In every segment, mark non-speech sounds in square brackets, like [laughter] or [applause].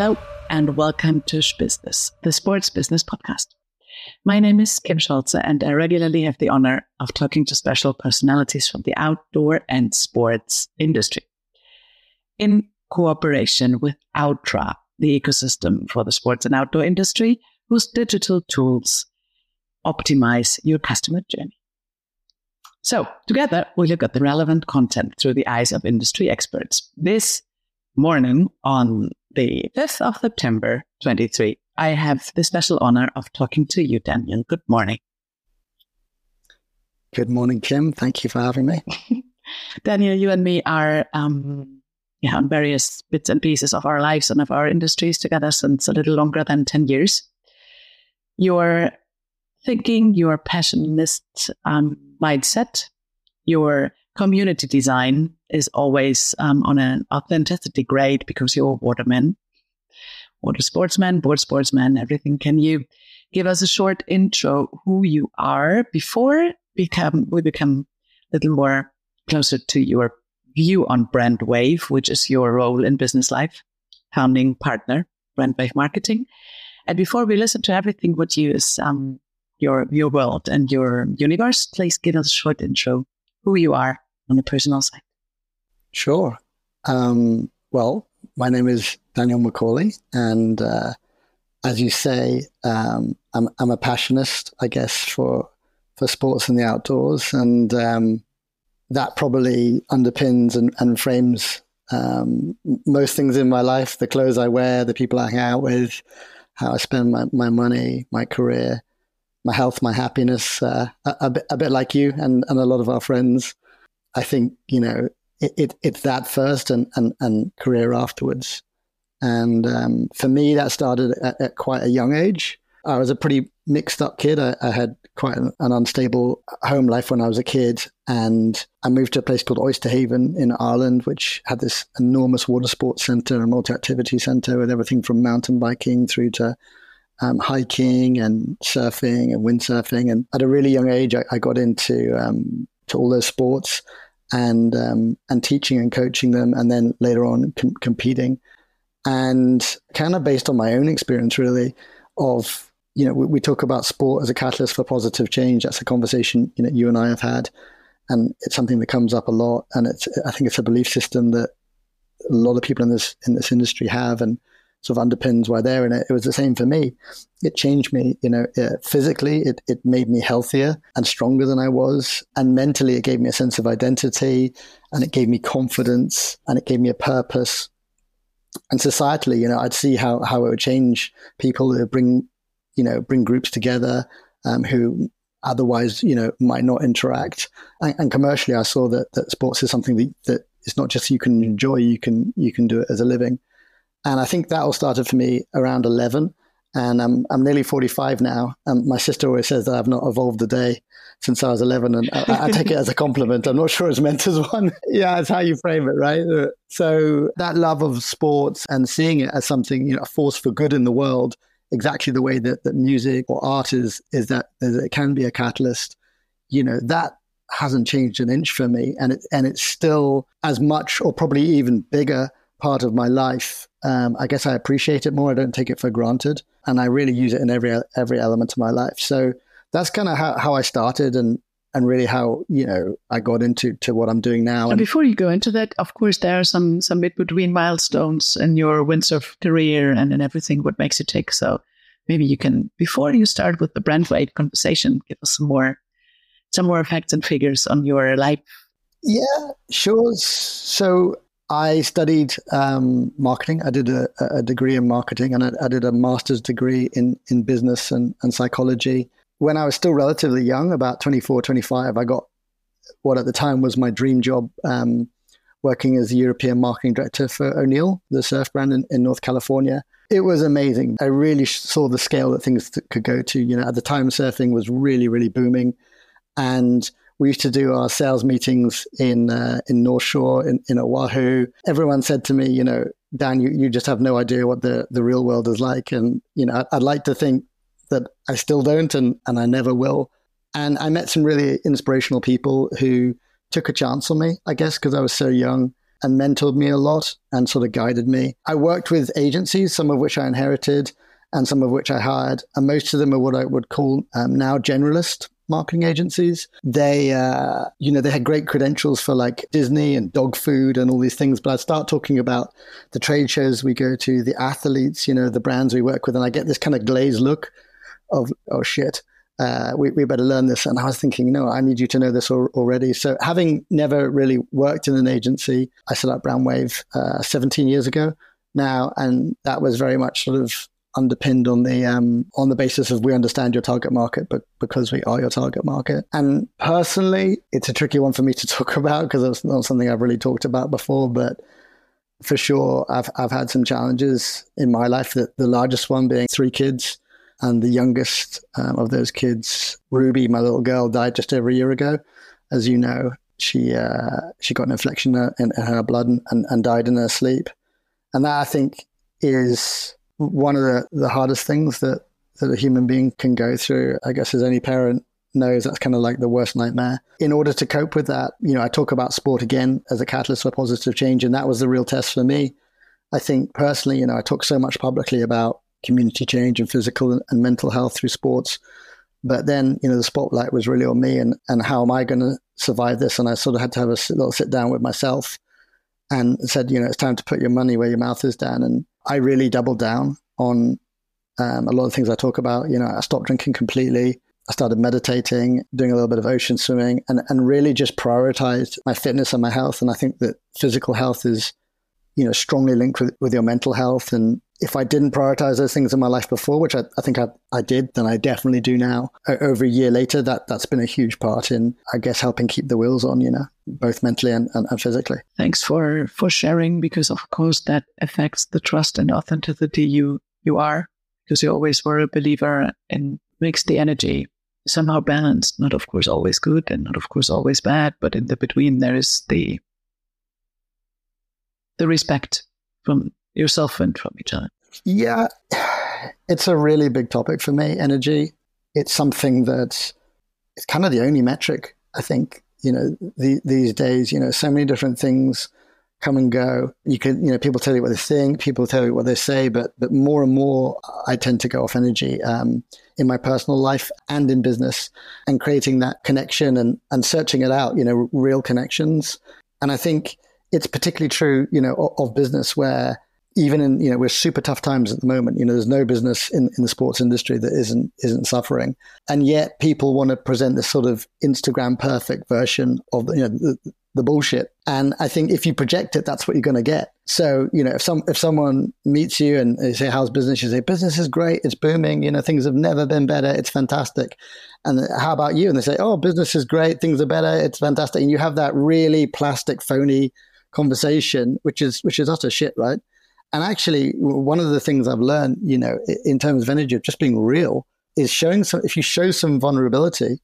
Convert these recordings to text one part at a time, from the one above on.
Hello, and welcome to Business, the sports business podcast. My name is Kim Scholze, and I regularly have the honor of talking to special personalities from the outdoor and sports industry. In cooperation with Outtra, the ecosystem for the sports and outdoor industry, whose digital tools optimize your customer journey. So, together, we look at the relevant content through the eyes of industry experts. This morning on the 5th of September 23, I have the special honor of talking to you, Daniel. Good morning. Good morning, Kim. Thank you for having me. [laughs] Daniel, you and me are um, yeah, on various bits and pieces of our lives and of our industries together since a little longer than 10 years. Your thinking, your passionist um, mindset, your community design is always um, on an authenticity grade because you're a waterman, water sportsman, board sportsman, everything. Can you give us a short intro who you are before become we become a little more closer to your view on Brandwave, which is your role in business life, founding partner, Brandwave marketing. And before we listen to everything what you is um, your your world and your universe, please give us a short intro who you are on the personal side. Sure. Um, well, my name is Daniel Macaulay, and uh, as you say, um, I'm, I'm a passionist, I guess, for for sports and the outdoors, and um, that probably underpins and, and frames um, most things in my life: the clothes I wear, the people I hang out with, how I spend my, my money, my career, my health, my happiness. Uh, a, a, bit, a bit like you and, and a lot of our friends. I think you know it, it, it's that first and, and, and career afterwards. And um, for me, that started at, at, quite a young age. I was a pretty mixed up kid. I, I had quite an, an, unstable home life when I was a kid. And I moved to a place called Oysterhaven in Ireland, which had this enormous water sports center and multi activity center with everything from mountain biking through to um, hiking and surfing and windsurfing. And at a really young age, I, I got into um, to all those sports and um, and teaching and coaching them, and then later on com- competing, and kind of based on my own experience, really, of you know we, we, talk about sport as a catalyst for positive change. That's a conversation you know you and I have had, and it's something that comes up a lot, and it's I think it's a belief system that a lot of people in this in this industry have, and sort of underpins why they're in it. It was the same for me. It changed me, you know, uh, physically, it, it made me healthier and stronger than I was. And mentally, it gave me a sense of identity and it gave me confidence and it gave me a purpose. And societally, you know, I'd see how, how it would change people who bring, you know, bring groups together um, who otherwise, you know, might not interact. And, and commercially, I saw that, that sports is something that, that it's not just you can enjoy, you can, you can do it as a living. And I think that all started for me around 11. And I'm, I'm nearly 45 now. And my sister always says that I've not evolved a day since I was 11. And I, I take it as a compliment. I'm not sure it's meant as one. [laughs] yeah, it's how you frame it, right? Uh, so that love of sports and seeing it as something, you know, a force for good in the world, exactly the way that, that music or art is, is that it can be a catalyst. You know, that hasn't changed an inch for me. And it, and it's still as much or probably even bigger part of my life. Um, I guess I appreciate it more. I don't take it for granted, and I really use it in every every element of my life. So that's kind of how, how I started, and and really how you know I got into to what I'm doing now. And, and before you go into that, of course, there are some some mid between milestones in your windsurf career and in everything what makes you tick. So maybe you can before you start with the Brandwave conversation, give us some more some more facts and figures on your life. Yeah, sure. So I studied um, marketing. I did a, a, degree in marketing and I, I, did a master's degree in, in business and, and psychology. When I was still relatively young, about 24, 25, I got what at the time was my dream job, um, working as the European marketing director for O'Neill, the surf brand in, in North California. It was amazing. I really saw the scale that things could go to. You know, at the time, surfing was really, really booming. And we used to do our sales meetings in uh, in North Shore in, in Oahu. Everyone said to me, you know, Dan, you, you just have no idea what the, the real world is like. And, you know, I'd, I'd like to think that I still don't and, and I never will. And I met some really inspirational people who took a chance on me, I guess, because I was so young and mentored me a lot and sort of guided me. I worked with agencies, some of which I inherited and some of which I hired. And most of them are what I would call um, now generalist marketing agencies. They, uh, you know, they had great credentials for like Disney and dog food and all these things. But I start talking about the trade shows we go to, the athletes, you know, the brands we work with, and I get this kind of glazed look of, oh shit. Uh, we, we better learn this. And I was thinking, no, I need you to know this al- already. So, having never really worked in an agency, I set up Brandwave uh, 17 years ago now. And that was very much sort of underpinned on the um, on the basis of we understand your target market, but because we are your target market. And personally, it's a tricky one for me to [laughs] talk about because it's not something I've really talked about before. But for sure, I've I've had some challenges in my life. That the largest one being three kids, and the youngest um, of those kids, Ruby, my little girl, died just over a year ago. As you know, she uh, she got an infection in, in her blood and, and, and died in her sleep. And that I think is one of the, the hardest things that, that a human being can go through, I guess, as any parent knows, that's kind of like the worst nightmare. In order to cope with that, you know, I talk about sport again as a catalyst for positive change, and that was the real test for me. I think personally, you know, I talk so much publicly about community change and physical and mental health through sports. But then, you know, the spotlight was really on me and, and how am I going to survive this? And I sort of had to have a little sit down with myself and said, you know, it's time to put your money where your mouth is, Dan. And I really doubled down on um, a lot of things I talk about. You know, I stopped drinking completely. I started meditating, doing a little bit of ocean swimming, and, and really just prioritized my fitness and my health. And I think that physical health is, you know, strongly linked with, with your mental health. And if I didn't prioritize those things in my life before, which I, I think I, I did, then I definitely do now. over a year later, that, that's been a huge part in, I guess, helping keep the wheels on, you know both mentally and, and, and, physically. Thanks for for sharing because of course that affects the trust and authenticity you you are because you always were a believer and makes the energy somehow balanced. Not of course always good and not of course always bad, but in the between there is the the respect from yourself and from each other. Yeah, it's a really big topic for me. Energy. It's something that it's kind of the only metric I think you know, the, these days, you know, so many different things come and go. You can, you know, people tell you what they think, people tell you what they say, but but more and more, I tend to go off energy um, in my personal life and in business, and creating that connection and and searching it out. You know, real connections. And I think it's particularly true, you know, of, of business where even in you know we're super tough times at the moment. You know, there's no business in, in the sports industry that isn't isn't suffering, and yet people want to present this sort of Instagram perfect version of the, you know the, the bullshit. And I think if you project it, that's what you're going to get. So you know, if some if someone meets you and they say, "How's business?" You say, "Business is great. It's booming. You know, things have never been better. It's fantastic." And how about you? And they say, "Oh, business is great. Things are better. It's fantastic." And you have that really plastic, phony conversation, which is which is utter shit, right? And actually, one of the things I've learned, you know, in terms of energy of just being real, is showing some. If you show some vulnerability,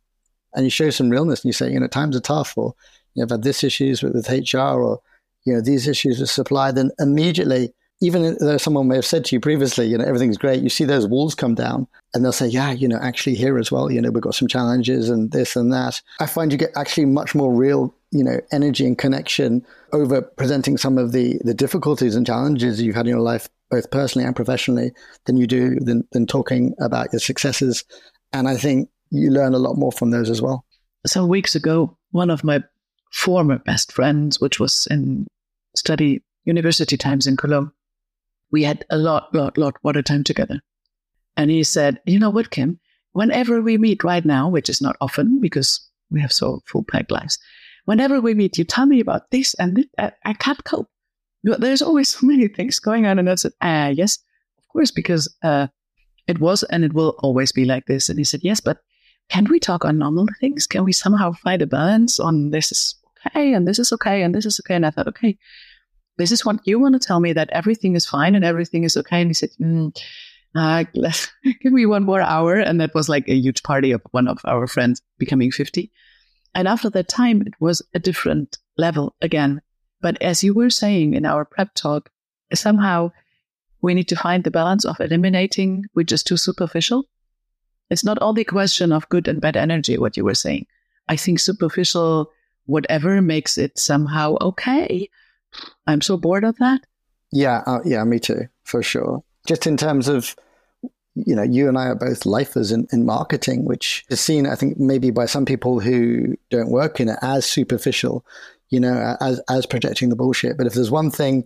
and you show some realness, and you say, you know, times are tough, or you know, I've had this issues with, with HR, or you know, these issues with supply, then immediately, even uh, though someone may have said to you previously, you know, everything's great, you see those walls come down, and they'll say, yeah, you know, actually here as well, you know, we've got some challenges and this and that. I find you get actually much more real you know energy and connection over presenting some of the the difficulties and challenges you've had in your life both personally and professionally than you do than, than talking about your successes and i think you learn a lot more from those as well some weeks ago one of my former best friends which was in study university times in cologne we had a lot lot lot water time together and he said you know what kim whenever we meet right now which is not often because we have so full packed lives whenever we meet, you tell me about this and this. I, I can't cope. There's always [laughs] so many things going on. And I said, ah, yes, of course, because uh, it was and it will always be like this. And he said, yes, but can we talk on normal things? Can we somehow find a balance on this is okay and this is okay and this is okay? And I thought, okay, this is what you want to tell me that everything is fine and everything is okay. And he said, mm, uh, [laughs] give me one more hour. And that was like a huge party of one of our friends becoming 50. And after that time, it was a different level again. But as you were saying in our prep talk, somehow we need to find the balance of eliminating which is too superficial. It's not only a question of good and bad energy, what you were saying. I think superficial, whatever makes it somehow okay, I'm so bored of that. Yeah, uh, yeah, me too, for sure. Just in terms of, you know, you and I are both lifers in, in marketing, which is seen, I think, maybe by some people who don't work in it as superficial, you know, as as projecting the bullshit. But if there's one thing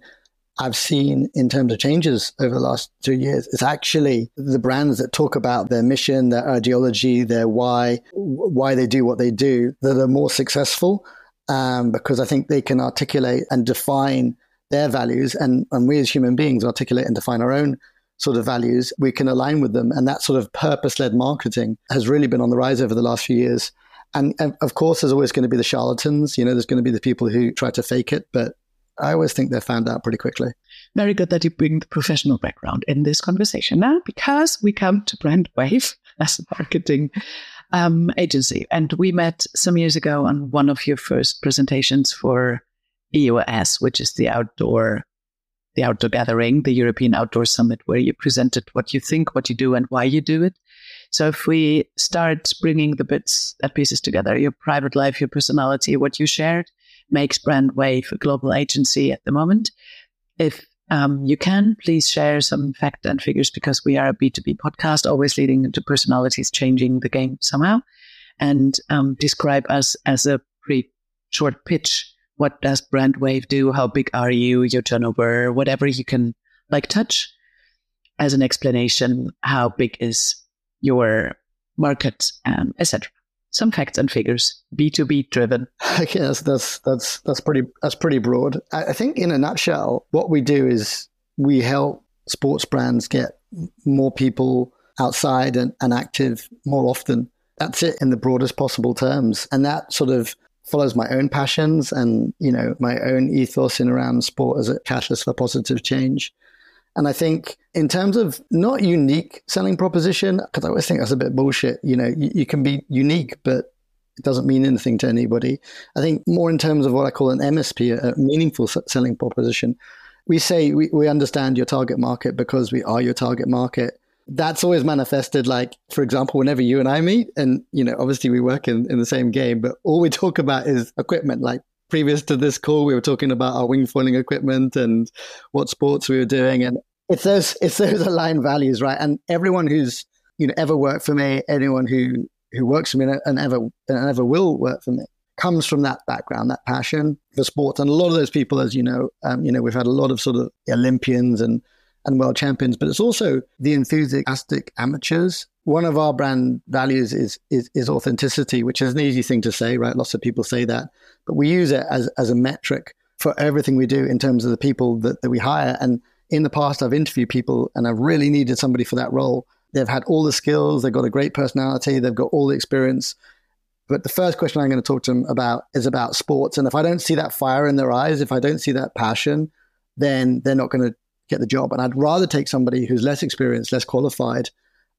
I've seen in terms of changes over the last two years, it's actually the brands that talk about their mission, their ideology, their why, why they do what they do, that are more successful. Um, because I think they can articulate and define their values and, and we as human beings articulate and define our own sort of values, we can align with them. And that sort of purpose led marketing has really been on the rise over the last few years. And, and, of course, there's always going to be the charlatans. You know, there's going to be the people who try to fake it, but I always think they're found out pretty quickly. Very good that you bring the professional background in this conversation now, because we come to Brandwave as a marketing um, agency. And we met some years ago on one of your first presentations for EOS, which is the outdoor the outdoor gathering, the European Outdoor Summit, where you presented what you think, what you do, and why you do it. So if we start bringing the bits and pieces together, your private life, your personality, what you shared, makes Brandwave a global agency at the moment. If um, you can please share some fact and figures because we are a B2B podcast, always leading into personalities changing the game somehow, and um, describe us as a pretty short pitch what does Brandwave do? How big are you? Your turnover, whatever you can like touch as an explanation. How big is your market, um, etc. Some facts and figures, B two B driven. [laughs] Yes, that's that's that's pretty that's pretty broad. I think in a nutshell, what we do is we help sports brands get more people outside and, and active more often. That's it in the broadest possible terms, and that sort of follows my own passions and you know my own ethos in around sport as a catalyst for positive change. And I think in terms of not unique selling proposition, because I always think that's a bit bullshit. You know, you, you, can be unique, but it doesn't mean anything to anybody. I think more in terms of what I call an MSP, a meaningful selling proposition. We say we, we understand your target market because we are your target market that's always manifested like for example whenever you and i meet and you know obviously we work in, in the same game but all we talk about is equipment like previous to this call we were talking about our wing foiling equipment and what sports we were doing and it's those it's those aligned values right and everyone who's you know ever worked for me anyone who who works for me and ever and ever will work for me comes from that background, that passion for sports. And a lot of those people, as you know, um, you know, we've had a lot of sort of Olympians and and world champions, but it's also the enthusiastic amateurs. One of our brand values is, is, is authenticity, which is an easy thing to say, right? Lots of people say that, but we use it as, as a metric for everything we do in terms of the people that, that we hire. And in the past, I've interviewed people and I've really needed somebody for that role. They've had all the skills, they've got a great personality, they've got all the experience. But the first question I'm going to talk to them about is about sports. And if I don't see that fire in their eyes, if I don't see that passion, then they're not going to get the job. And I'd rather take somebody who's less experienced, less qualified,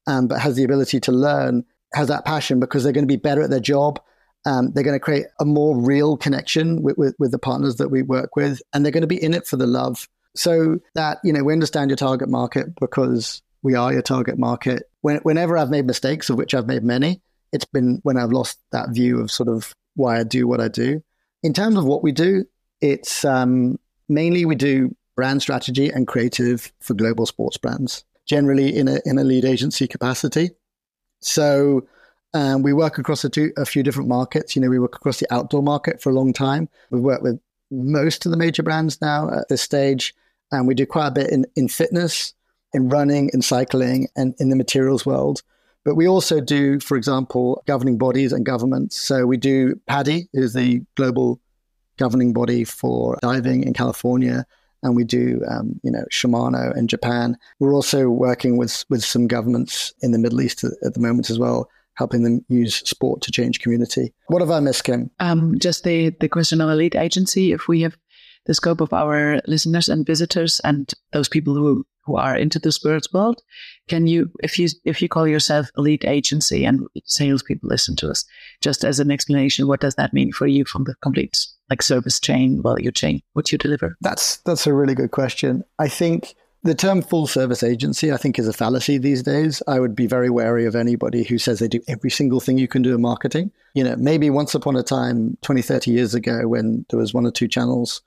um, but has the ability to learn, has that passion because they're going to be better at their job. Um, they're going to create a more real connection with, with, with the partners that we work with, and they're going to be in it for the love. So that, you know, we understand your target market because we are your target market. When, whenever I've made mistakes, of which I've made many, it's been when I've lost that view of sort of why I do what I do. In terms of what we do, it's um, mainly we do brand strategy and creative for global sports brands, generally in a, in a lead agency capacity. So um, we work across a, two, a few different markets. You know, we work across the outdoor market for a long time. We've worked with most of the major brands now at this stage. And we do quite a bit in, in fitness, in running, in cycling, and in the materials world. But we also do, for example, governing bodies and governments. So we do PADI, who's the global governing body for diving in California and we do, um, you know, Shimano in Japan. We're also working with with some governments in the Middle East at, the moment as well, helping them use sport to change community. What have I missed, Kim? Um, just the the question on elite agency. If we have the scope of our listeners and visitors and those people who who are into the sports world, can you, if you if you call yourself elite agency and salespeople listen to us, just as an explanation, what does that mean for you from the complete like service chain, value chain, what you deliver? That's that's a really good question. I think the term full service agency, I think, is a fallacy these days. I would be very wary of anybody who says they do every single thing you can do in marketing. You know, maybe once upon a time, 20, 30 years ago, when there was one or two channels,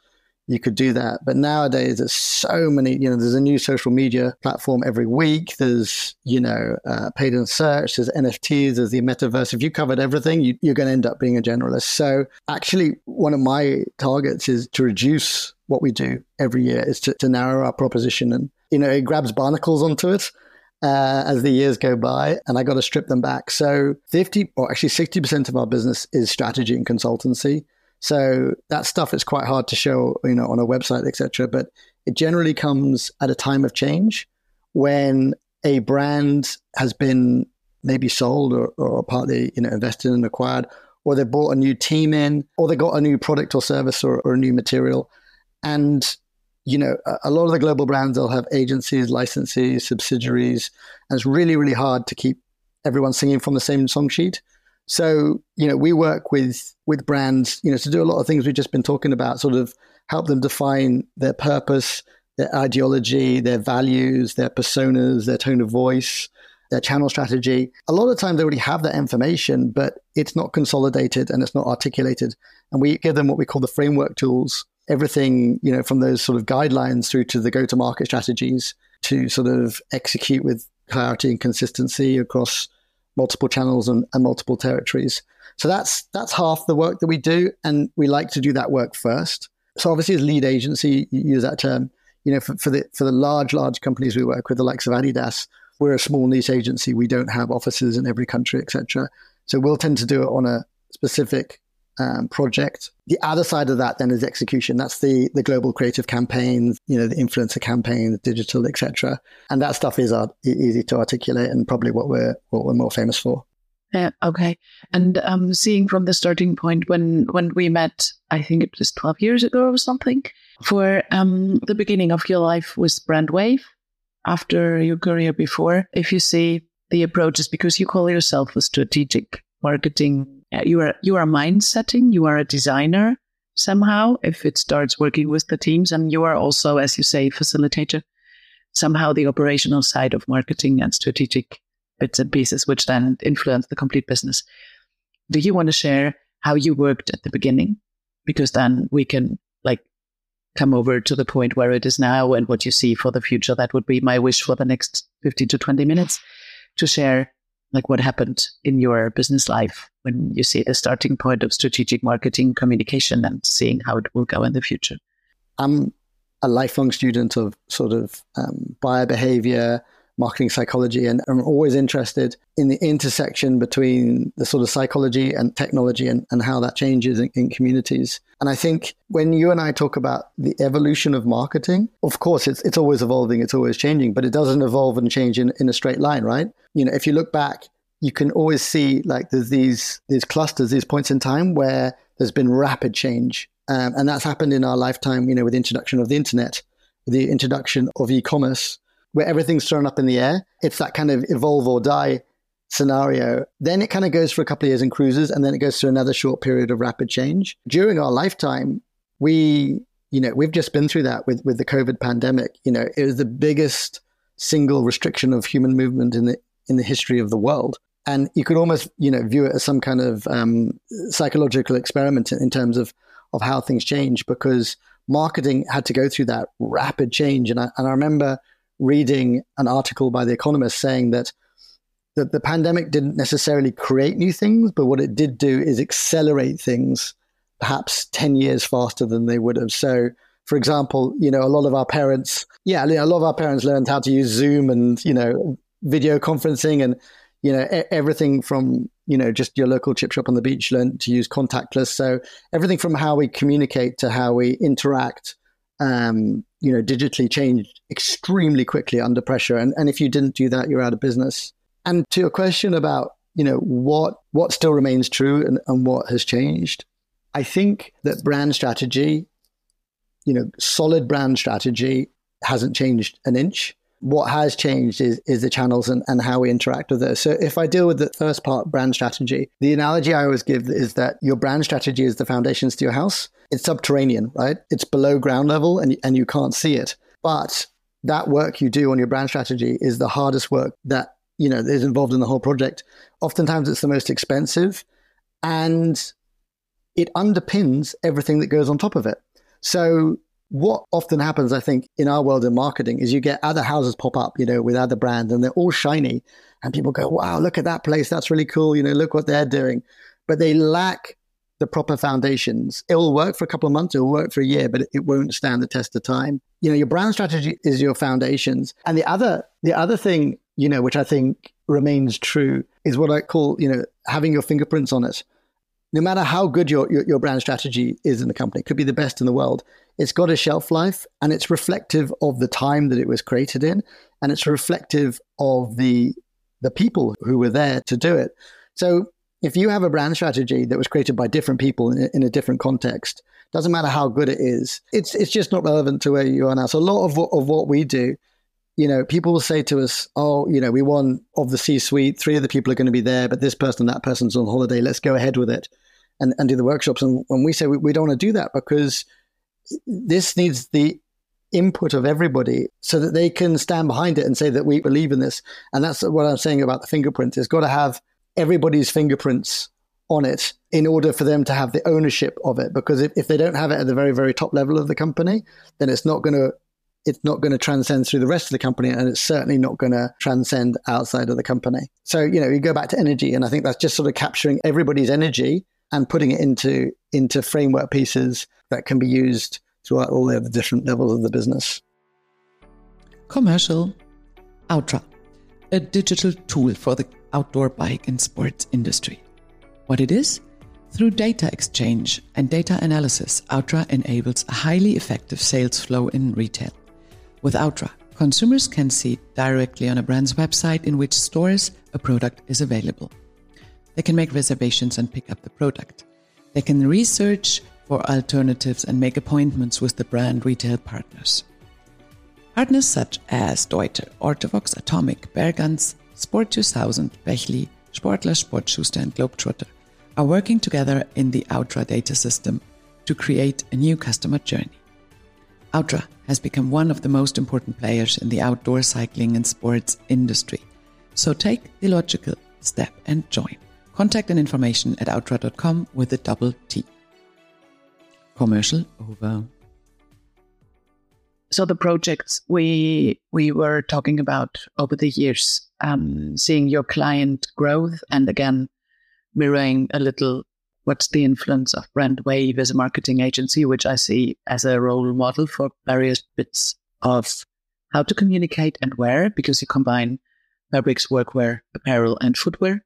you could do that. But nowadays, there's so many, you know, there's a new social media platform every week. There's, you know, uh, paid in search, there's NFTs, there's the metaverse. If you covered everything, you, you're going to end up being a generalist. So actually, one of my targets is to reduce what we do every year is to, to narrow our proposition. And, you know, it grabs barnacles onto it. Uh, as the years go by, and I got to strip them back. So 50 or actually 60% of our business is strategy and consultancy. So that stuff is quite hard to show, you know, on a website, etc. But it generally comes at a time of change when a brand has been maybe sold or, or partly, you know, invested and acquired, or they bought a new team in, or they got a new product or service or, or a new material. And you know, a lot of the global brands, they'll have agencies, licensees, subsidiaries, and it's really, really hard to keep everyone singing from the same song sheet. So, you know, we work with with brands, you know, to do a lot of things we've just been talking about, sort of help them define their purpose, their ideology, their values, their personas, their tone of voice, their channel strategy. A lot of times they already have that information, but it's not consolidated and it's not articulated. And we give them what we call the framework tools, everything, you know, from those sort of guidelines through to the go-to-market strategies to sort of execute with clarity and consistency across multiple channels and, and multiple territories. So that's that's half the work that we do, and we like to do that work first. So obviously, as lead agency, you use that term. You know, for, for the for the large large companies we work with, the likes of Adidas, we're a small niche agency. We don't have offices in every country, etc. So we'll tend to do it on a specific um, project. The other side of that then is execution. That's the the global creative campaigns, you know, the influencer campaigns, digital, etc. And that stuff is uh, easy to articulate and probably what we're what we're more famous for. Yeah. Okay. And um, seeing from the starting point when when we met, I think it was twelve years ago or something. For um, the beginning of your life was Brandwave. After your career before, if you see the approaches, because you call yourself a strategic marketing Uh, you are you are mind setting you are a designer somehow if it starts working with the teams and you are also as you say facilitator. Somehow the operational side of marketing and strategic bits and pieces which then influence the complete business. Do you want to share how you worked at the beginning? Because then we can like come over to the point where it is now and what you see for the future. That would be my wish for the next 15 to 20 minutes to share like what happened in your business life when you see the starting point of strategic marketing communication and seeing how it will go in the future? I'm a lifelong student of sort of um, buyer behavior, marketing psychology, and I'm always interested in the intersection between the sort of psychology and technology and, and how that changes in, in communities. And I think when you and I talk about the evolution of marketing, of course, it's, it's always evolving, it's always changing, but it doesn't evolve and change in, in a straight line, right? You know, if you look back you can always see like there's these these clusters, these points in time where there's been rapid change, um, and that's happened in our lifetime. You know, with the introduction of the internet, the introduction of e-commerce, where everything's thrown up in the air. It's that kind of evolve or die scenario. Then it kind of goes for a couple of years and cruises, and then it goes through another short period of rapid change. During our lifetime, we, you know, we've just been through that with with the COVID pandemic. You know, it was the biggest single restriction of human movement in the in the history of the world and you could almost you know view it as some kind of um, psychological experiment in, in, terms of of how things change because marketing had to go through that rapid change and I, and I remember reading an article by the economist saying that that the pandemic didn't necessarily create new things but what it did do is accelerate things perhaps 10 years faster than they would have so for example you know a lot of our parents yeah a lot of our parents learned how to use zoom and you know video conferencing and you know, everything from, you know, just your local chip shop on the beach learned to use contactless. So everything from how we communicate to how we interact, um, you know, digitally changed extremely quickly under pressure. And, and if you didn't do that, you're out of business. And to your question about, you know, what, what still remains true and, and what has changed, I think that brand strategy, you know, solid brand strategy hasn't changed an inch what has changed is, is the channels and, and how we interact with those. So if I deal with the first part, brand strategy, the analogy I always give is that your brand strategy is the foundations to your house. It's subterranean, right? It's below ground level and, and you can't see it. But that work you do on your brand strategy is the hardest work that, you know, is involved in the whole project. Oftentimes it's the most expensive and it underpins everything that goes on top of it. So what often happens, I think, in our world in marketing is you get other houses pop up, you know, with other brands and they're all shiny. And people go, wow, look at that place. That's really cool. You know, look what they're doing. But they lack the proper foundations. It will work for a couple of months, it will work for a year, but it won't stand the test of time. You know, your brand strategy is your foundations. And the other the other thing, you know, which I think remains true is what I call, you know, having your fingerprints on it. No matter how good your, your, your brand strategy is in the company, could be the best in the world. It's got a shelf life and it's reflective of the time that it was created in, and it's reflective of the the people who were there to do it. So if you have a brand strategy that was created by different people in, in, a different context, doesn't matter how good it is, it's it's just not relevant to where you are now. So a lot of what, of what we do, you know, people will say to us, "Oh, you know, we want of the C-suite, three of the people are going to be there, but this person, that person's on holiday. Let's go ahead with it and, and do the workshops." And when we say we, we don't want to do that because this needs the input of everybody so that they can stand behind it and say that we believe in this. And that's what I'm saying about the fingerprint. It's got to have everybody's fingerprints on it in order for them to have the ownership of it. Because if, if they don't have it at the very, very top level of the company, then it's not going to it's not going to transcend through the rest of the company and it's certainly not going to transcend outside of the company. So, you know, you go back to energy and I think that's just sort of capturing everybody's energy and putting it into into framework pieces that can be used throughout all the different levels of the business. Commercial Outtra, a digital tool for the outdoor bike and sports industry. What it is? Through data exchange and data analysis, Outtra enables a highly effective sales flow in retail. With Outtra, consumers can see directly on a brand's website in which stores a product is available. They can make reservations and pick up the product. They can research for alternatives and make appointments with the brand retail partners. Partners such as Deuter, Ortovox, Atomic, Bergans, Sport 2000, Bächli, Sportler, Sportschuster, and Globetrotter are working together in the Outtra data system to create a new customer journey. Outtra has become one of the most important players in the outdoor cycling and sports industry. So take the logical step and join. Contact and information at outtra.com with a double T. Commercial over. So the projects we we were talking about over the years, um, seeing your client growth, and again mirroring a little what's the influence of Brandwave as a marketing agency, which I see as a role model for various bits of how to communicate and where, because you combine fabrics, workwear, apparel, and footwear,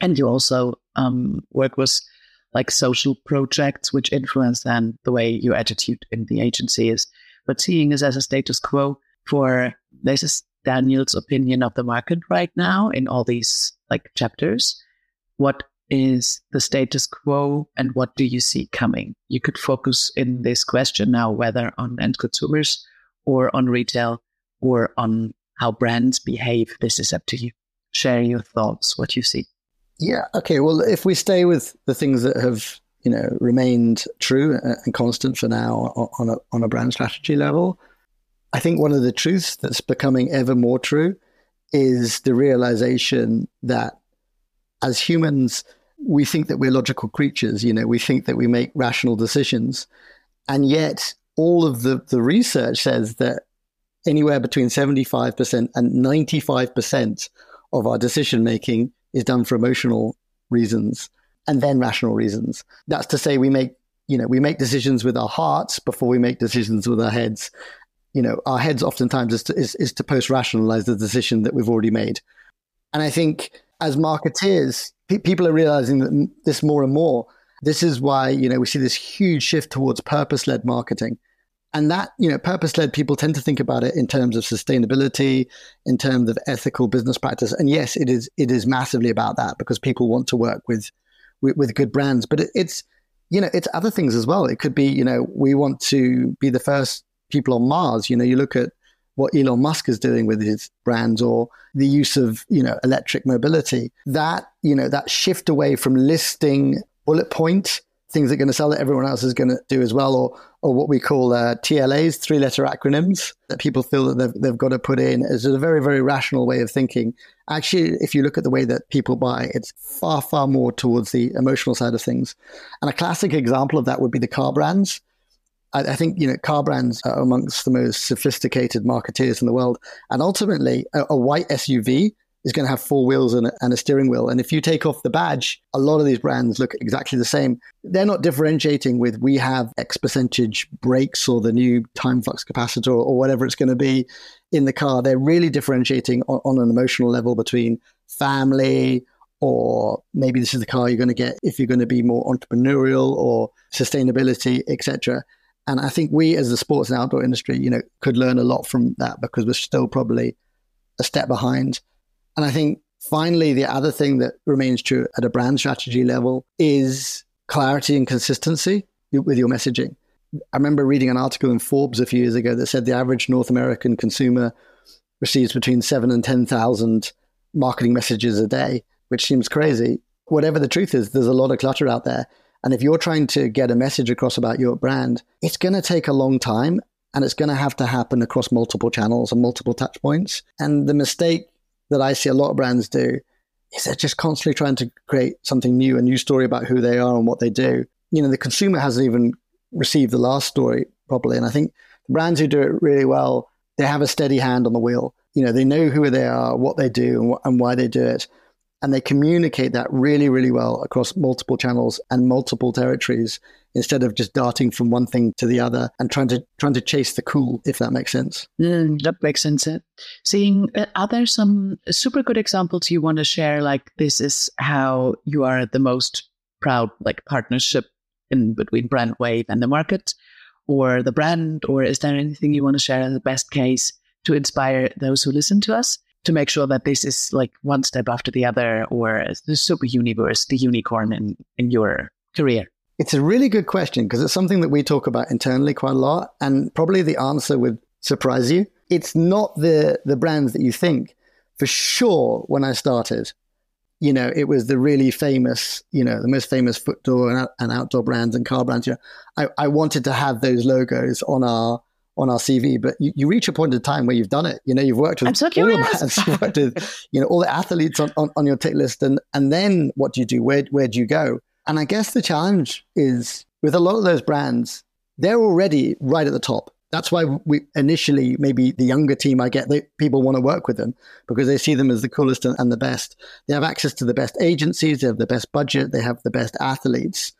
and you also um, work with like social projects, which influence then the way your attitude in the agency is. But seeing this as a status quo for this is Daniel's opinion of the market right now in all these like chapters. What is the status quo and what do you see coming? You could focus in this question now whether on end consumers or on retail or on how brands behave. This is up to you. Share your thoughts, what you see. Yeah. Okay. Well, if we stay with the things that have you know remained true and constant for now on a on a brand strategy level, I think one of the truths that's becoming ever more true is the realization that as humans we think that we're logical creatures. You know, we think that we make rational decisions, and yet all of the the research says that anywhere between seventy five percent and ninety five percent of our decision making is done for emotional reasons and then rational reasons. That's to say we make, you know, we make decisions with our hearts before we make decisions with our heads. You know, our heads oftentimes is to, is, is to post rationalize the decision that we've already made. And I think as marketeers, pe- people are realizing that this more and more. This is why, you know, we see this huge shift towards purpose led marketing. And that you know purpose led people tend to think about it in terms of sustainability in terms of ethical business practice. And yes it is it is massively about that because people want to work with with, with good brands. But it, it's you know it's other things as well. It could be you know we want to be the first people on mars. You know you look at what Elon Musk is doing with his brands or the use of, you know, electric mobility. That, you know, that shift away from listing bullet point things that are going to sell that everyone else is going to do as well, or or what we call uh, TLAs, three letter acronyms that people feel that they've, they've got to put in is a very, very rational way of thinking. Actually, if you look at the way that people buy, it's far, far more towards the emotional side of things. And a classic example of that would be the car brands. I, I, think, you know, car brands are amongst the most sophisticated marketeers in the world. And ultimately, a, a white SUV is going to have four wheels and a, and a, steering wheel. And if you take off the badge, a lot of these brands look exactly the same. They're not differentiating with we have X percentage brakes or the new time flux capacitor or, whatever it's going to be in the car. They're really differentiating on, on an emotional level between family or maybe this is the car you're going to get if you're going to be more entrepreneurial or sustainability, etc. And I think we, as the sports and outdoor industry, you know, could learn a lot from that because we're still probably a step behind. And I think finally, the other thing that remains true at a brand strategy level is clarity and consistency with your messaging. I remember reading an article in Forbes a few years ago that said the average North American consumer receives between seven and 10,000 marketing messages a day, which seems crazy. Whatever the truth is, there's a lot of clutter out there. And if you're trying to get a message across about your brand, it's going to take a long time and it's going to have to happen across multiple channels and multiple touch points. And the mistake that I see a lot of brands do is they're just constantly trying to create something new, a new story about who they are and what they do. You know, the consumer hasn't even received the last story properly. And I think brands who do it really well, they have a steady hand on the wheel. You know, they know who they are, what they do, and, wh- and why they do it. And they communicate that really, really well across multiple channels and multiple territories instead of just darting from one thing to the other and trying to trying to chase the cool, if that makes sense. Mm, that makes sense. Seeing, uh, are there some super good examples you want to share? Like this is how you are the most proud, like partnership in between Brandwave and the market, or the brand, or is there anything you want to share as the best case to inspire those who listen to us? To make sure that this is like one step after the other, or the super universe, the unicorn in, in your career? It's a really good question because it's something that we talk about internally quite a lot. And probably the answer would surprise you. It's not the, the brands that you think. For sure, when I started, you know, it was the really famous, you know, the most famous footdoor and, and outdoor brands and car brands. You know, I, I wanted to have those logos on our on our CV, but you, you reach a point in time where you've done it. You know, you've worked with so all the brands, [laughs] you've worked with, you know, all the athletes on, on, on your tick list, and and then what do you do? Where where do you go? And I guess the challenge is with a lot of those brands, they're already right at the top. That's why we initially, maybe the younger team I get, they, people want to work with them because they see them as the coolest and, and the best. They have access to the best agencies, they have the best budget, they have the best athletes.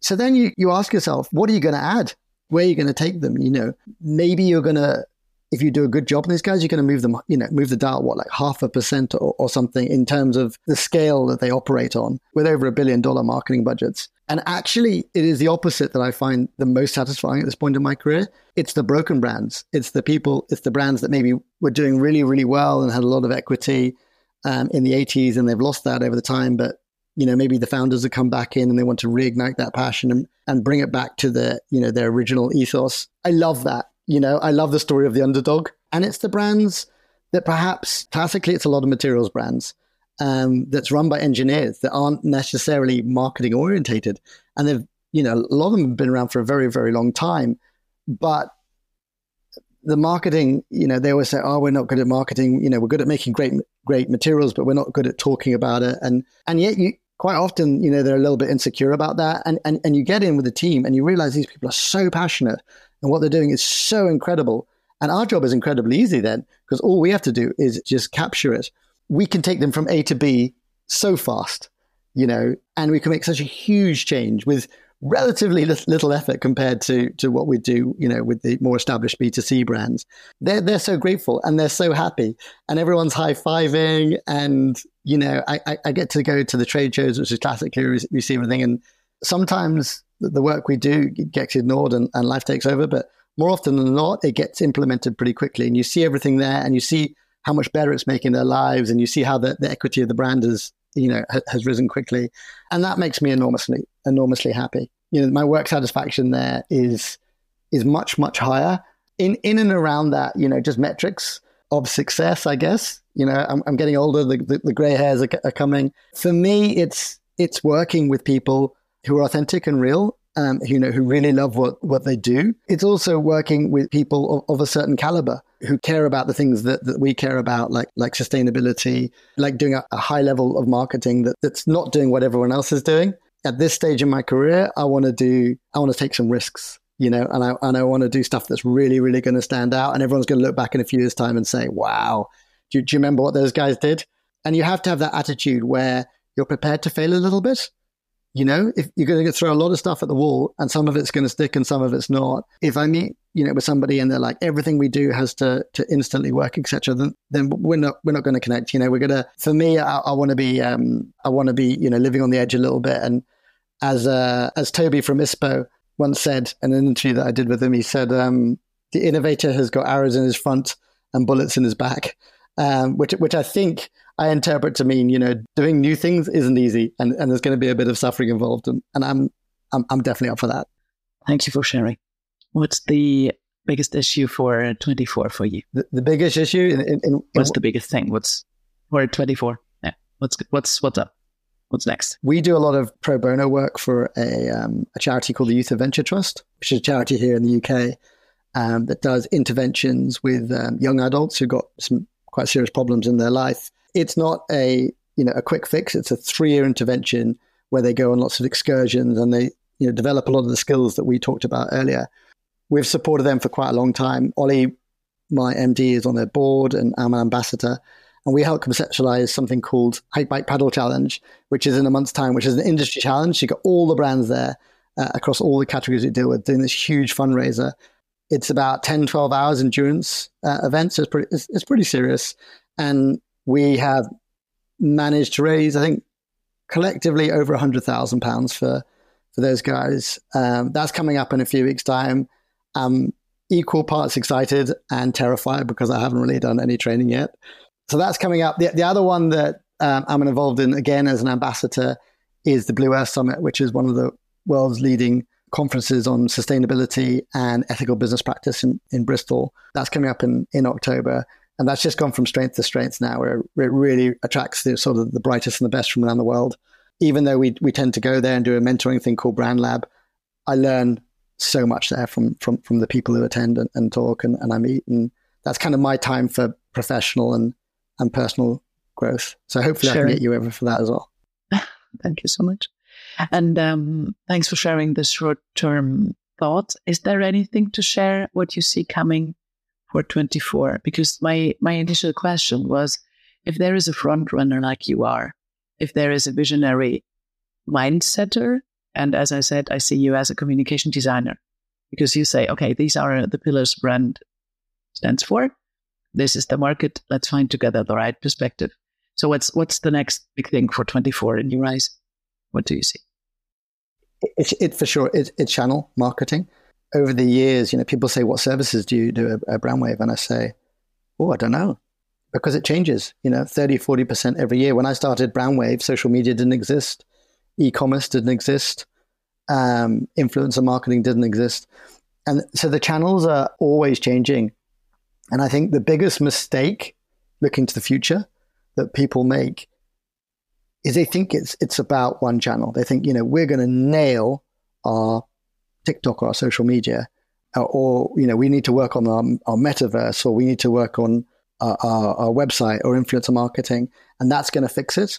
So then you, you ask yourself, what are you going to add? Where you're going to take them? You know, maybe you're going to if you do a good job on these guys, you're going to move them, you know, move the dial, what, like half a percent or, or something in terms of the scale that they operate on with over a billion dollar marketing budgets. And actually, it is the opposite that I find the most satisfying at this point in my career. It's the broken brands. It's the people, it's the brands that maybe were doing really, really well and had a lot of equity um, in the 80s and they've lost that over the time. But, you know, maybe the founders have come back in and they want to reignite that passion and, and bring it back to the, you know, their original ethos. I love that. You know, I love the story of the underdog. And it's the brands that perhaps classically it's a lot of materials brands um, that's run by engineers that aren't necessarily marketing orientated. And they've, you know, a lot of them have been around for a very, very long time. But the marketing, you know, they always say, "Oh, we're not good at marketing. You know, we're good at making great, great materials, but we're not good at talking about it." And and yet, you quite often, you know, they're a little bit insecure about that. And and and you get in with the team, and you realize these people are so passionate and what they're doing is so incredible. And our job is incredibly easy then, because all we have to do is just capture it. We can take them from A to B so fast, you know, and we can make such a huge change with relatively little effort compared to to what we do, you know, with the more established B2C brands. They're they're so grateful and they're so happy, and everyone's high fiving. And you know, I, I get to go to the trade shows, which is classically we see everything, and sometimes the work we do gets ignored and, and life takes over. But more often than not, it gets implemented pretty quickly. And you see everything there and you see how much better it's making their lives and you see how the, the equity of the brand is, you know, has risen quickly. And that makes me enormously, enormously happy. You know, my work satisfaction there is, is much, much higher in, in and around that, you know, just metrics of success, I guess. You know, I'm, I'm getting older. The, the, the gray hairs are, are coming. For me, it's, it's working with people who are authentic and real, um, you know, who really love what, what they do. It's also working with people of, of a certain caliber who care about the things that, that we care about, like like sustainability, like doing a, a high level of marketing that, that's not doing what everyone else is doing. At this stage in my career, I want to do, I want to take some risks. you know, and I, and I want to do stuff that's really, really going to stand out. And everyone's going to look back in a few years' time and say, wow, do, do you remember what those guys did? And you have to have that attitude where you're prepared to fail a little bit. You know, if you're going to throw a lot of stuff at the wall and some of it's going to stick and some of it's not. If I meet, you know, with somebody and they're like, everything we do has to, to instantly work, etc., then, then we're not, we're not going to connect. You know, we're going to, for me, I, I want to be, um, I want to be, you know, living on the edge a little bit. And as, uh, as Toby from ISPO once said in an interview that I did with him, he said, um, the innovator has got arrows in his front and bullets in his back um, which which I think I interpret to mean you know doing new things isn't easy, and, and there's going to be a bit of suffering involved, and, and I'm, I'm I'm definitely up for that. Thank you for sharing. What's the biggest issue for 24 for you? The, the biggest issue in, in, in what's the biggest thing? What's for 24? Yeah. What's what's what's up? What's next? We do a lot of pro bono work for a, um, a charity called the Youth Adventure Trust, which is a charity here in the UK um, that does interventions with um, young adults who've got some quite serious problems in their life. It's not a you know a quick fix. It's a three year intervention where they go on lots of excursions and they you know develop a lot of the skills that we talked about earlier. We've supported them for quite a long time. Ollie, my MD, is on their board and I'm an ambassador. And we help conceptualize something called Hike Bike Paddle Challenge, which is in a month's time, which is an industry challenge. You've got all the brands there uh, across all the categories we deal with doing this huge fundraiser it's about 10, 12 hours endurance uh, event. So it's pretty, it's, it's pretty serious. And we have managed to raise, I think, collectively over £100,000 for, for those guys. Um, that's coming up in a few weeks' time. I'm equal parts excited and terrified because I haven't really done any training yet. So that's coming up. The, the other one that um, I'm involved in, again, as an ambassador, is the Blue Earth Summit, which is one of the world's leading conferences on sustainability and ethical business practice in, in Bristol. That's coming up in, in October. And that's just gone from strength to strength now, where it really attracts the sort of the brightest and the best from around the world. Even though we, we tend to go there and do a mentoring thing called Brand Lab, I learn so much there from from, from the people who attend and, and talk and, and I meet. And that's kind of my time for professional and, and personal growth. So hopefully sure. I can get you over for that as well. [laughs] Thank you so much. And um, thanks for sharing this short term thought. Is there anything to share what you see coming for 24? Because my, my initial question was if there is a front runner like you are, if there is a visionary mindsetter, and as I said, I see you as a communication designer because you say, okay, these are the pillars brand stands for. This is the market. Let's find together the right perspective. So what's what's the next big thing for 24 in your eyes? What do you see? It, it for sure. It, it's channel marketing. Over the years, you know, people say, "What services do you do at Brandwave?" And I say, "Oh, I don't know," because it changes. You know, 30, 40 percent every year. When I started Brandwave, social media didn't exist, e-commerce didn't exist, um, influencer marketing didn't exist, and so the channels are always changing. And I think the biggest mistake looking to the future that people make is they think it's it's about one channel. They think you know we're going to nail our TikTok or our social media, or, or, you know we need to work on our, our metaverse, or we need to work on our, our, our website or influencer marketing, and that's going to fix it.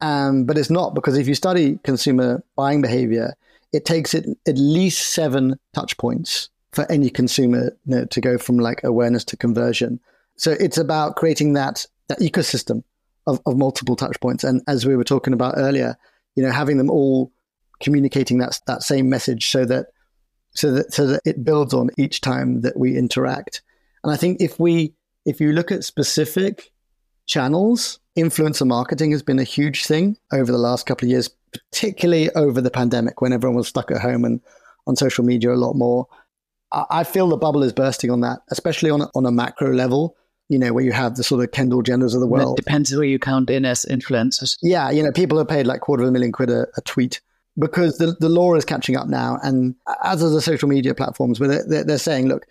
Um, but it's not because if you study consumer buying behavior, it takes it at least seven touch points for any consumer you know, to go from like awareness to conversion. So it's about creating that that ecosystem of, of multiple touch points. And as we were talking about earlier, you know, having them all communicating that that same message so that so that so that it builds on each time that we interact. And I think if we if you look at specific channels, influencer marketing has been a huge thing over the last couple of years, particularly over the pandemic when everyone was stuck at home and on social media a lot more. I, feel the bubble is bursting on that, especially on a, on a macro level you know, where you have the sort of Kendall Jenners of the world. It depends who you count in as influencers. Yeah, you know, people are paid like quarter of a million quid a, a tweet because the, the law is catching up now. And as are the social media platforms, where they're, they're saying, look,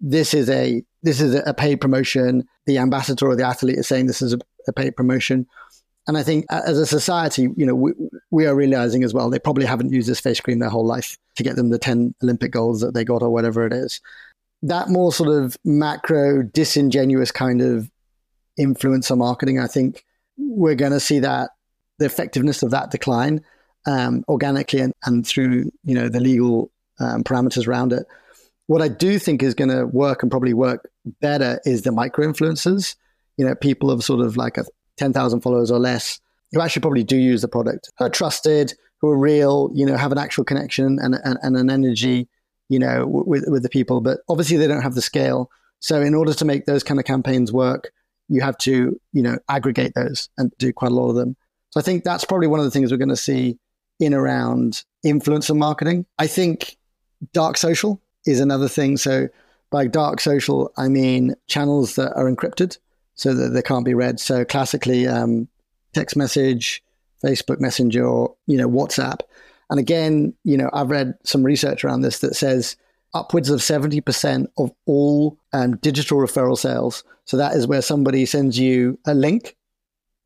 this is a this is a paid promotion. The ambassador or the athlete is saying this is a, a paid promotion. And I think as a society, you know, we, we, are realizing as well, they probably haven't used this face cream their whole life to get them the 10 Olympic goals that they got or whatever it is that more sort of macro, disingenuous kind of influencer marketing, I think we're going to see that the effectiveness of that decline um, organically and, and through you know the legal um, parameters around it. What I do think is going to work and probably work better is the micro influencers. You know, people of sort of like a 10,000 followers or less who actually probably do use the product, who are trusted, who are real, you know, have an actual connection and, and, and an energy, you know, with, with the people. But obviously they don't have the scale. So in order to make those kind of campaigns work, you have to, you know, aggregate those and do quite a lot of them. So I think that's probably one of the things we're going to see in around influencer marketing. I think dark social is another thing. So by dark social, I mean channels that are encrypted so that they can't be read. So classically, um, text message, Facebook Messenger, or you know WhatsApp. And again, you know, I've read some research around this that says upwards of 70% of all um, digital referral sales. So that is where somebody sends you a link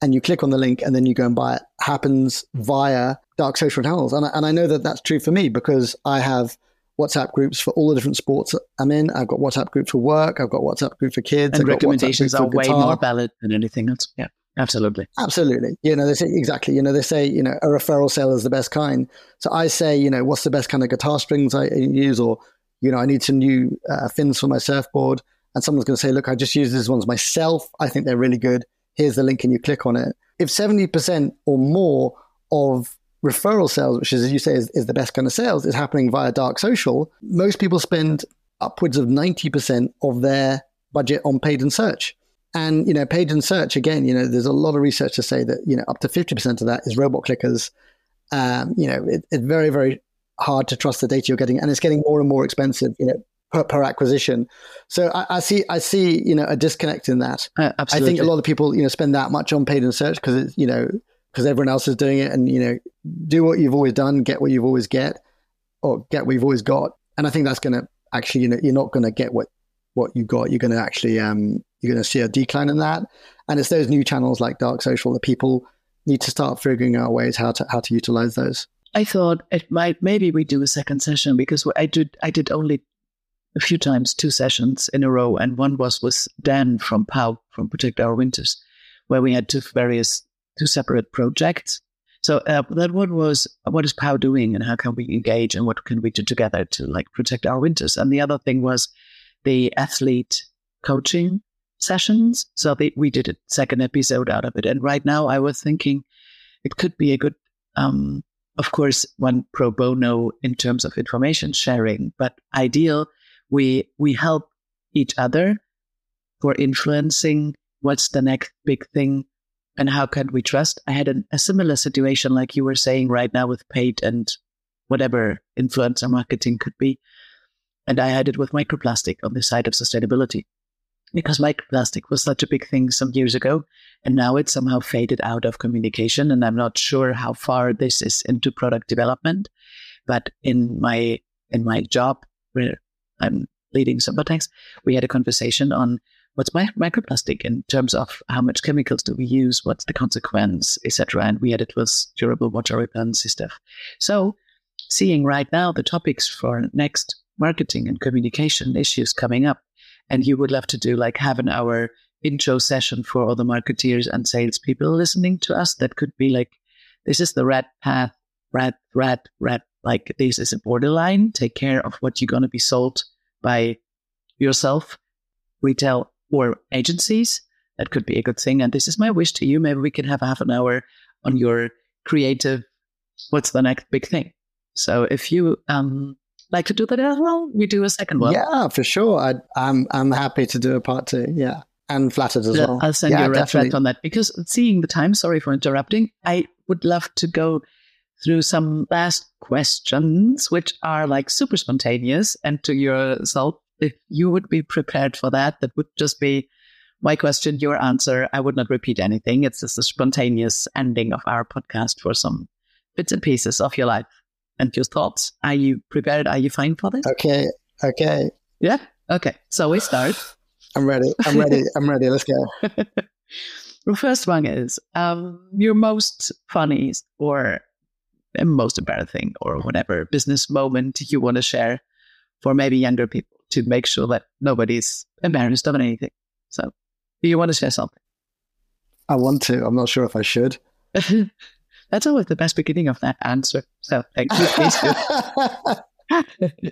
and you click on the link and then you go and buy it happens via dark social channels. And I, and I know that that's true for me because I have WhatsApp groups for all the different sports I'm in. I've got WhatsApp groups for work. I've got WhatsApp groups for kids. And recommendations are way more valid than anything else. Yeah. Absolutely. Absolutely. You know, they say exactly, you know, they say, you know, a referral sale is the best kind. So I say, you know, what's the best kind of guitar strings I use or, you know, I need some new uh, fins for my surfboard. And someone's going to say, look, I just use these ones myself. I think they're really good. Here's the link and you click on it. If 70% or more of referral sales, which is, as you say, is, is the best kind of sales, is happening via dark social, most people spend upwards of 90% of their budget on paid and search. And, you know, paid and search, again, you know, there's a lot of research to say that, you know, up to 50% of that is robot clickers. Um, you know, it, it's very, very hard to trust the data you're getting. And it's getting more and more expensive, you know, per, per acquisition. So I, I, see, I see, you know, a disconnect in that. Uh, I think a lot of people, you know, spend that much on paid and search because it's, you know, because everyone else is doing it and, you know, do what you've always done, get what you've always get or get what you've always got. And I think that's going to actually, you know, you're not going to get what, what you got. You're going to actually, um, you're going to see a decline in that. And it's those new channels like dark social that people need to start figuring out ways how to how to utilize those. I thought it might maybe we do a second session because I did I did only a few times two sessions in a row, and one was with Dan from POW from Protect Our Winters, where we had two various two separate projects. So uh, that one was what is POW doing and how can we engage and what can we do together to like protect our winters. And the other thing was the athlete coaching sessions. So they, we did a second episode out of it. And right now I was thinking it could be a good, um, of course, one pro bono in terms of information sharing, but ideal. We, we help each other for influencing what's the next big thing and how can we trust? I had a similar situation like you were saying right now with paid and whatever influencer marketing could be. And I had it with microplastic on the side of sustainability because microplastic was such a big thing some years ago. And now it's somehow faded out of communication. And I'm not sure how far this is into product development. But in my, in my job where I'm leading Sympatex, we had a conversation on what's my, microplastic in terms of how much chemicals do we use, what's the consequence, etc. And we had it was durable water repellency stuff. So seeing right now the topics for next marketing and communication issues coming up and you would love to do like have an hour intro session for all the marketeers and salespeople listening to us, that could be like, this is the red path, red, red, red. Like this is a borderline. Take care of what you're going to be sold by yourself, retail or agencies. That could be a good thing. And this is my wish to you. Maybe we can have half an hour on your creative. What's the next big thing? So if you um, like to do that as well, we do a second one. Yeah, for sure. I, am I'm, I'm happy to do a part two. Yeah, and flattered as well. I'll send yeah, you a red thread on that because seeing the time. Sorry for interrupting. I would love to go through some last questions, which are like super spontaneous, and to yourself, if you would be prepared for that, that would just be my question, your answer. I would not repeat anything. It's just a spontaneous ending of our podcast for some bits and pieces of your life and your thoughts. Are you prepared? Are you fine for this? Okay. Okay. Yeah. Okay. So we start. I'm ready. I'm ready. [laughs] I'm ready. Let's go. the first one is um, your most funny or most embarrassing or whatever business moment you want to share for maybe younger people to make sure that nobody's embarrassed of anything. So, do you want to share something? I want to. I'm not sure if I should. [laughs] That's always the best beginning of that answer. So thank you. Please do.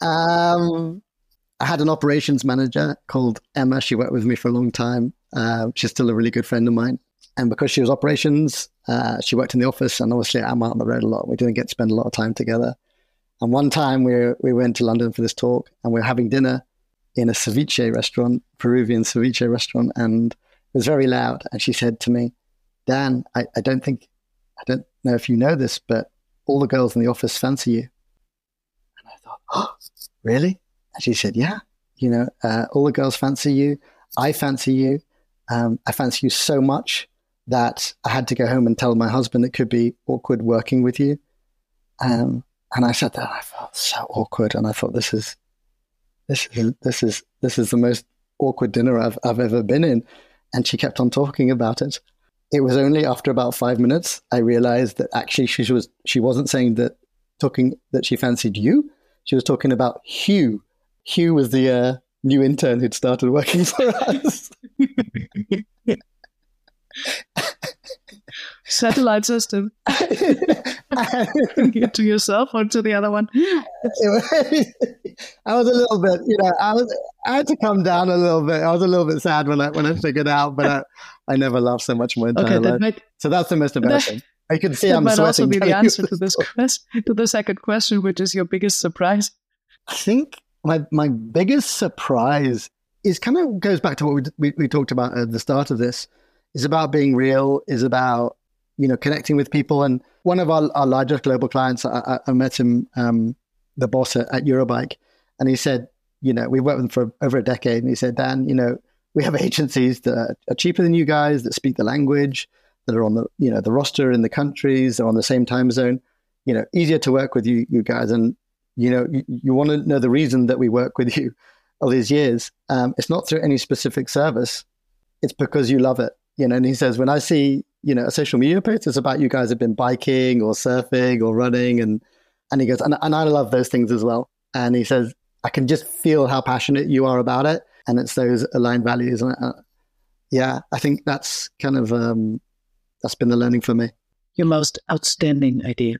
[laughs] um, I had an operations manager called Emma. She worked with me for a long time. Uh, she's still a really good friend of mine. And because she was operations, uh, she worked in the office, and obviously I'm out on the road a lot. We didn't get to spend a lot of time together. And one time we we went to London for this talk, and we were having dinner in a ceviche restaurant, Peruvian ceviche restaurant, and it was very loud. And she said to me, "Dan, I, I don't think, I don't know if you know this, but all the girls in the office fancy you." And I thought, "Oh, really?" And she said, "Yeah, you know, uh, all the girls fancy you. I fancy you. Um, I fancy you so much." That I had to go home and tell my husband it could be awkward working with you. Um, and I said that I felt so awkward, and I thought this is this is this is this is the most awkward dinner I've I've ever been in. And she kept on talking about it. It was only after about five minutes I realized that actually she was she wasn't saying that talking that she fancied you. She was talking about Hugh. Hugh was the uh, new intern who'd started working [laughs] for us. [laughs] Satellite system. [laughs] [laughs] to yourself or to the other one? I was a little bit, you know, I was, I had to come down a little bit. I was a little bit sad when I when I figured out, but I, I never laughed so much in my entire okay, life. Might, so that's the most embarrassing. I can see that I'm might sweating. also be the answer to this [laughs] question, to the second question, which is your biggest surprise. I think my my biggest surprise is kind of goes back to what we we, we talked about at the start of this is about being real, is about, you know, connecting with people. And one of our, our largest global clients, I, I met him, um, the boss at, at Eurobike, and he said, you know, we've worked with him for over a decade. And he said, Dan, you know, we have [laughs] agencies that are cheaper than you guys, that speak the language, that are on the, you know, the roster in the countries, they're on the same time zone, you know, easier to work with you, you guys. And, you know, you, you want to know the reason that we work with [laughs] you all these years. Um, it's not through any specific service. It's because you love it you know, and he says, when I see, you know, a social media post, it's about you guys have been biking or surfing or running. And, and he goes, and, and I love those things as well. And he says, I can just feel how passionate you are about it. And it's those aligned values. And uh, yeah, I think that's kind of, um, that's been the learning for me. Your most outstanding idea.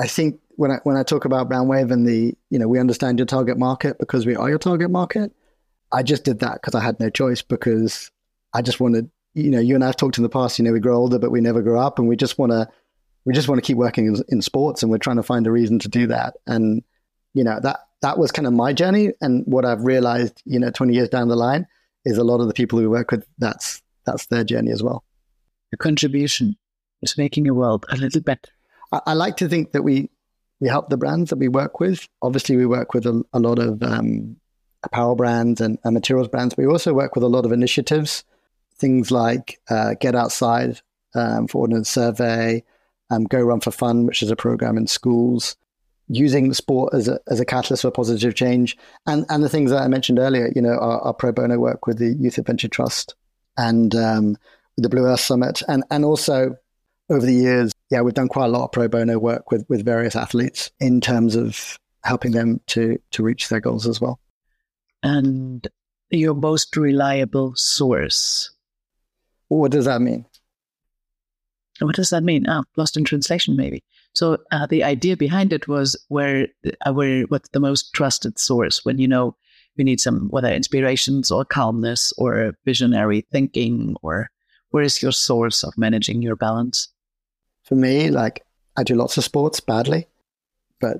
I think when I, when I talk about Brandwave and the, you know, we understand your target market because we are your target market. I just did that because I had no choice because I just wanted you know, you and I have talked in the past. You know, we grow older, but we never grow up, and we just want to, we just want to keep working in, in, sports, and we're trying to find a reason to do that. And you know, that that was kind of my journey, and what I've realized, you know, twenty years down the line, is a lot of the people we work with. That's that's their journey as well. Your contribution is making the world a little better. I, I like to think that we we help the brands that we work with. Obviously, we work with a, a lot of um, apparel brands and, and materials brands. We also work with a lot of initiatives things like uh, Get Outside um, for Ordnance Survey, um, Go Run for Fun, which is a program in schools, using sport as a, as a catalyst for positive change, and, and the things that I mentioned earlier, you know, our, our pro bono work with the Youth Adventure Trust and um, the Blue Earth Summit, and, and also over the years, yeah, we've done quite a lot of pro bono work with, with various athletes in terms of helping them to, to reach their goals as well. And your most reliable source what does that mean? What does that mean? Ah, lost in translation, maybe. So uh, the idea behind it was where, uh, where what's the most trusted source when you know you need some whether inspirations or calmness or visionary thinking or where is your source of managing your balance? For me, like I do lots of sports badly, but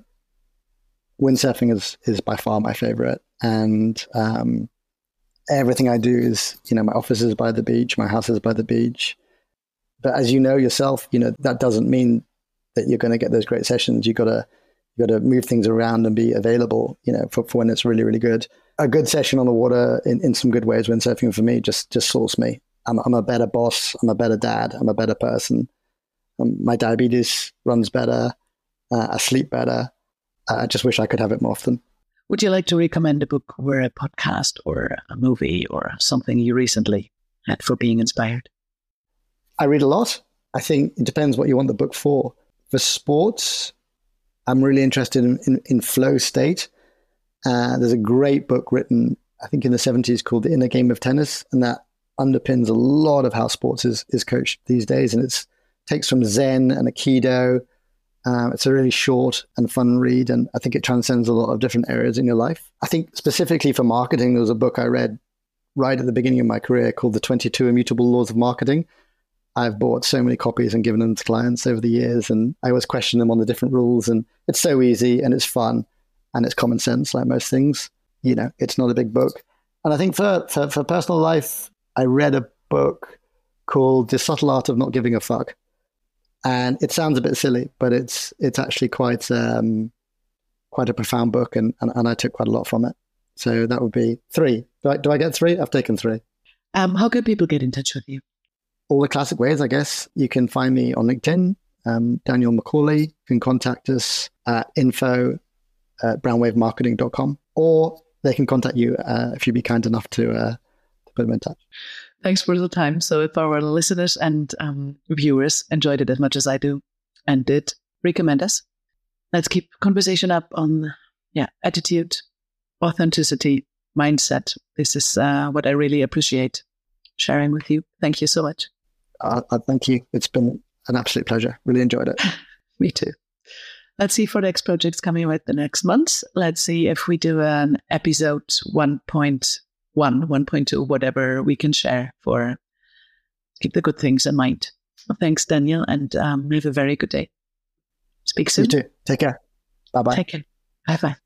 windsurfing is is by far my favorite, and um, everything I do is, you know, my office is by the beach, my house is by the beach. But as you know yourself, you know, that doesn't mean that you're going to get those great sessions. You got to, you got to move things around and be available, you know, for, for when it's really, really good. A good session on the water in, in some good ways windsurfing for me just, just sorts me. I'm, I'm a better boss. I'm a better dad. I'm a better person. Um, my diabetes runs better. Uh, I sleep better. Uh, I just wish I could have it more often. Would you like to recommend a book or a podcast or a movie or something you recently had for being inspired? I read a lot. I think it depends what you want the book for. For sports, I'm really interested in, in, in flow state. Uh, there's a great book written, I think, in the 70s called The Inner Game of Tennis, and that underpins a lot of how sports is, is coached these days. And it takes from Zen and Aikido Um, it's a really short and fun read, and I think it transcends a lot of different areas in your life. I think specifically for marketing, there was a book I read right at the beginning of my career called The 22 Immutable Laws of Marketing. I've bought so many copies and given them to clients over the years, and I always question them on the different rules. And it's so easy and it's fun and it's common sense, like most things. You know, it's not a big book. And I think for, for, for personal life, I read a book called The Subtle Art of Not Giving a Fuck and it sounds a bit silly, but it's it's actually quite um, quite a profound book, and, and, and I took quite a lot from it. So that would be three. Do I, do I get three? I've taken three. Um, how can people get in touch with you? All the classic ways, I guess. You can find me on LinkedIn, um, Daniel Macaulay. You can contact us at info at brandwavemarketing.com, or they can contact you uh, if you'd be kind enough to, uh, to put them in touch. Thanks for the time. So if our listeners and um, viewers enjoyed it as much as I do and did recommend us, let's keep conversation up on yeah attitude, authenticity, mindset. This is uh, what I really appreciate sharing with you. Thank you so much. Uh, uh thank you. It's been an absolute pleasure. Really enjoyed it. [laughs] Me too. Let's see for the next projects coming out the next month. Let's see if we do an episode 1.0 one, 1.2, whatever we can share for keep the good things in mind. Well, thanks, Daniel, and um, have a very good day. Speak soon. You too. Take care. Bye bye. Take care. Bye bye.